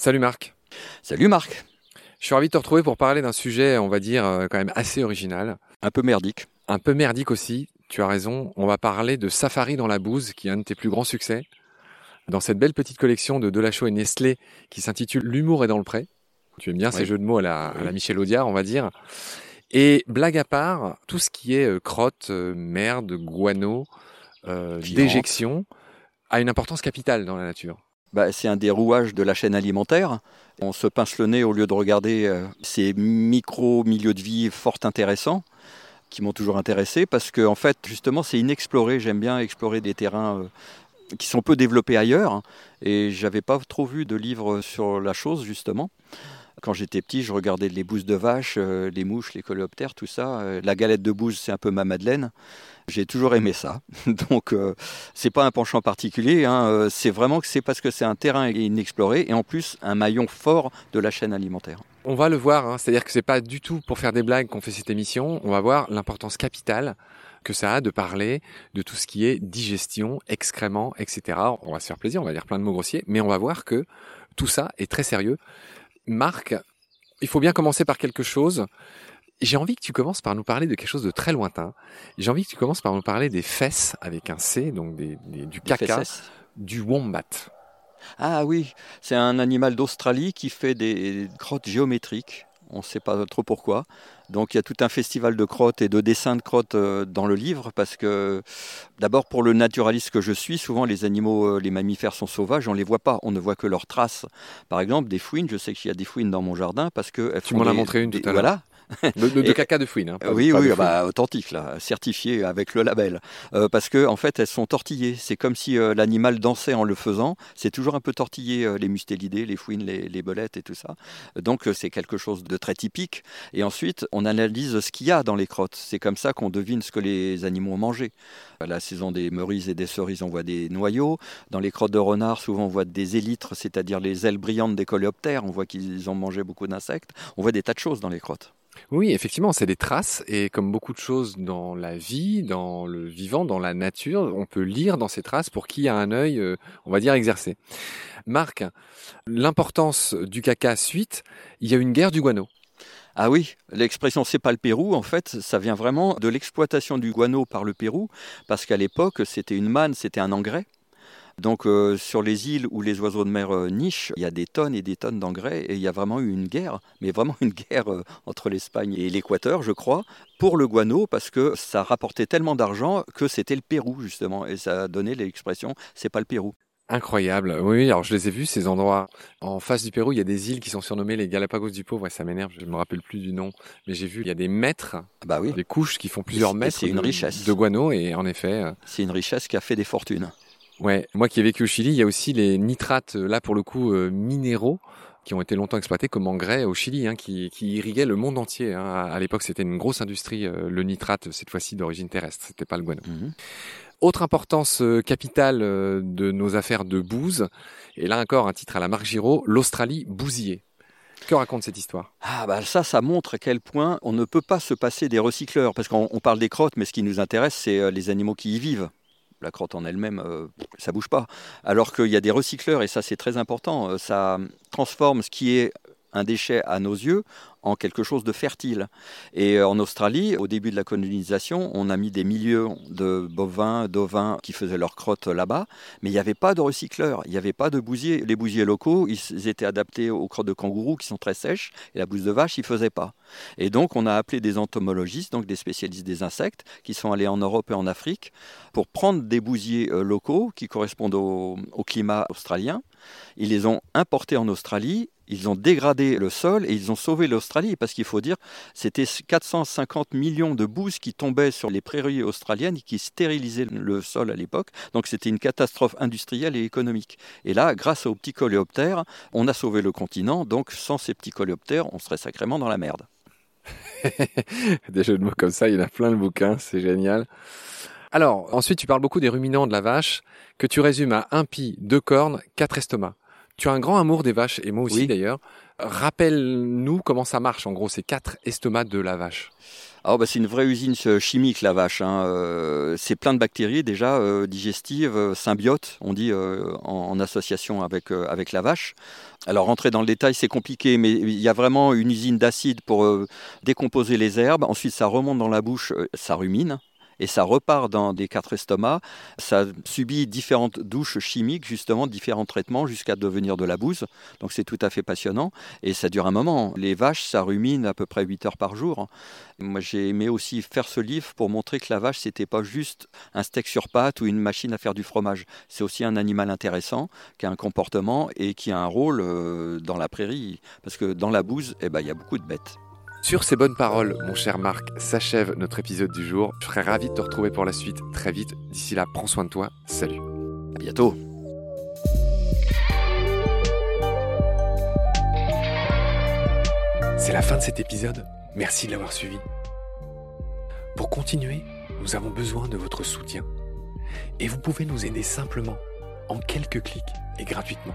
Salut Marc. Salut Marc. Je suis ravi de te retrouver pour parler d'un sujet, on va dire, euh, quand même assez original. Un peu merdique. Un peu merdique aussi, tu as raison. On va parler de Safari dans la bouse, qui est un de tes plus grands succès. Dans cette belle petite collection de Delachaux et Nestlé qui s'intitule L'humour est dans le pré. Tu aimes bien ces jeux de mots à la, à la Michel Audiard, on va dire. Et blague à part, tout ce qui est euh, crotte, euh, merde, guano, déjection, a une importance capitale dans la nature. Bah, c'est un des rouages de la chaîne alimentaire. On se pince le nez au lieu de regarder euh, ces micro-milieux de vie fort intéressants qui m'ont toujours intéressé parce que fait justement c'est inexploré. J'aime bien explorer des terrains euh, qui sont peu développés ailleurs et j'avais pas trop vu de livres sur la chose justement. Quand j'étais petit, je regardais les bouses de vache, euh, les mouches, les coléoptères, tout ça. la galette de bouse, c'est un peu ma madeleine. J'ai toujours aimé ça. Donc, euh, c'est pas un penchant particulier. Hein. Euh, c'est vraiment que c'est parce que c'est un terrain inexploré et en plus un maillon fort de la chaîne alimentaire. On va le voir. Hein. C'est-à-dire que c'est pas du tout pour faire des blagues qu'on fait cette émission. On va voir l'importance capitale que ça a de parler de tout ce qui est digestion, excréments, etc. On va se faire plaisir, on va dire plein de mots grossiers, mais on va voir que tout ça est très sérieux. Marc, il faut bien commencer par quelque chose j'ai envie que tu commences par nous parler de quelque chose de très lointain. J'ai envie que tu commences par nous parler des fesses avec un C, donc des, du caca, du wombat. Ah oui, c'est un animal d'Australie qui fait des crottes géométriques. On ne sait pas trop pourquoi. Donc il y a tout un festival de crottes et de dessins de crottes euh, dans le livre parce que d'abord pour le naturaliste que je suis, souvent les animaux, euh, les mammifères sont sauvages, on ne les voit pas, on ne voit que leurs traces. Par exemple, des fouines, je sais qu'il y a des fouines dans mon jardin parce que tu m'en as montré une tout à l'heure. Voilà, de, caca de fouine. Hein, oui, oui, bah, authentique, là, certifié avec le label. Euh, parce que en fait, elles sont tortillées. C'est comme si euh, l'animal dansait en le faisant. C'est toujours un peu tortillé, euh, les mustélidés, les fouines, les, les, belettes et tout ça. Donc c'est quelque chose de très typique. Et ensuite, on analyse ce qu'il y a dans les crottes. C'est comme ça qu'on devine ce que les animaux ont mangé. À la saison des merises et des cerises, on voit des noyaux. Dans les crottes de renard, souvent on voit des élytres, c'est-à-dire les ailes brillantes des coléoptères. On voit qu'ils ont mangé beaucoup d'insectes. On voit des tas de choses dans les crottes. Oui, effectivement, c'est des traces et comme beaucoup de choses dans la vie, dans le vivant, dans la nature, on peut lire dans ces traces pour qui a un œil, euh, on va dire, exercé. Marc, l'importance du caca suite, il y a une guerre du guano. Ah oui, l'expression c'est pas le Pérou, en fait, ça vient vraiment de l'exploitation du guano par le Pérou, parce qu'à l'époque, c'était une manne, c'était un engrais. Donc euh, sur les îles où les oiseaux de mer euh, nichent, il y a des tonnes et des tonnes d'engrais et il y a vraiment eu une guerre, mais vraiment une guerre euh, entre l'Espagne et l'Équateur, je crois, pour le guano parce que ça rapportait tellement d'argent que c'était le Pérou justement et ça a donné l'expression c'est pas le Pérou. Incroyable. Oui, alors je les ai vus, ces endroits. En face du Pérou, il y a des îles qui sont surnommées les Galapagos du pauvre. ça m'énerve, je ne me rappelle plus du nom. Mais j'ai vu, il y a des mètres, bah oui. des couches qui font plusieurs mètres c'est une richesse. de guano. Et en effet... C'est une richesse qui a fait des fortunes. Ouais, moi qui ai vécu au Chili, il y a aussi les nitrates, euh, là pour le coup, euh, minéraux qui ont été longtemps exploités comme engrais au Chili, hein, qui, qui irriguaient le monde entier. Hein. À, l'époque, c'était une grosse industrie, euh, le nitrate, cette fois-ci d'origine terrestre, c'était pas le guano. Mhm. Autre importance capitale de nos affaires de bouse, et là encore un titre à la Marc Giraud, l'Australie bousillée. Que raconte cette histoire? Ah bah ça, ça montre à quel point on ne peut pas se passer des recycleurs, parce qu'on parle des crottes, mais ce qui nous intéresse, c'est les animaux qui y vivent la crotte en elle-même, euh, ça bouge pas. Alors qu'il y a des recycleurs, et ça c'est très important, euh, ça transforme ce qui est un déchet à nos yeux en quelque chose de fertile. Et euh, en Australie, au début de la colonisation, on a mis des milieux de bovins, d'ovins qui faisaient leurs crottes là-bas, mais il n'y avait pas de recycleurs, il n'y avait pas de bousiers. Les bousiers locaux, ils étaient adaptés aux crottes de kangourous qui sont très sèches, et la bouse de vache, ils ne faisaient pas. Et donc, on a appelé des entomologistes, donc des spécialistes des insectes, qui sont allés en Europe et en Afrique, pour prendre des bousiers euh, locaux qui correspondent au climat australien. Ils les ont importés en Australie ils ont dégradé le sol et ils ont sauvé l'Australie parce qu'il faut dire c'était 450 millions de bouses qui tombaient sur les prairies australiennes et qui stérilisaient le sol à l'époque. Donc c'était une catastrophe industrielle et économique. Et là, grâce aux petits coléoptères, on a sauvé le continent. Donc sans ces petits coléoptères, on serait sacrément dans la merde. des jeux de mots comme ça, il y en a plein de bouquins, c'est génial. Alors, ensuite, tu parles beaucoup des ruminants de la vache, que tu résumes à un pis, deux cornes, quatre estomacs. Tu as un grand amour des vaches, et moi aussi d'ailleurs. Rappelle-nous comment ça marche, en gros, ces quatre estomacs de la vache. Ah, bah, c'est une vraie usine chimique, la vache. Hein. Euh, c'est plein de bactéries déjà euh, digestives, euh, symbiotes, on dit en, association avec, avec la vache. Alors rentrer dans le détail, c'est compliqué, mais il y a vraiment une usine d'acide pour décomposer les herbes. Ensuite, ça remonte dans la bouche, ça rumine et ça repart dans des quatre estomacs. Ça subit différentes douches chimiques, justement, différents traitements jusqu'à devenir de la bouse. Donc c'est tout à fait passionnant et ça dure un moment. Les vaches, ça rumine à peu près 8 heures par jour. Moi, j'ai aimé aussi faire ce livre pour montrer que la vache, c'était pas juste un steak sur pâte ou une machine à faire du fromage. C'est aussi un animal intéressant qui a un comportement et qui a un rôle euh, dans la prairie. Parce que dans la bouse, eh ben, il y a beaucoup de bêtes. Sur ces bonnes paroles, mon cher Marc, s'achève notre épisode du jour. Je serai ravi de te retrouver pour la suite très vite. D'ici là, prends soin de toi. Salut. À bientôt. C'est la fin de cet épisode. Merci de l'avoir suivi. Pour continuer, nous avons besoin de votre soutien. Et vous pouvez nous aider simplement, en quelques clics et gratuitement.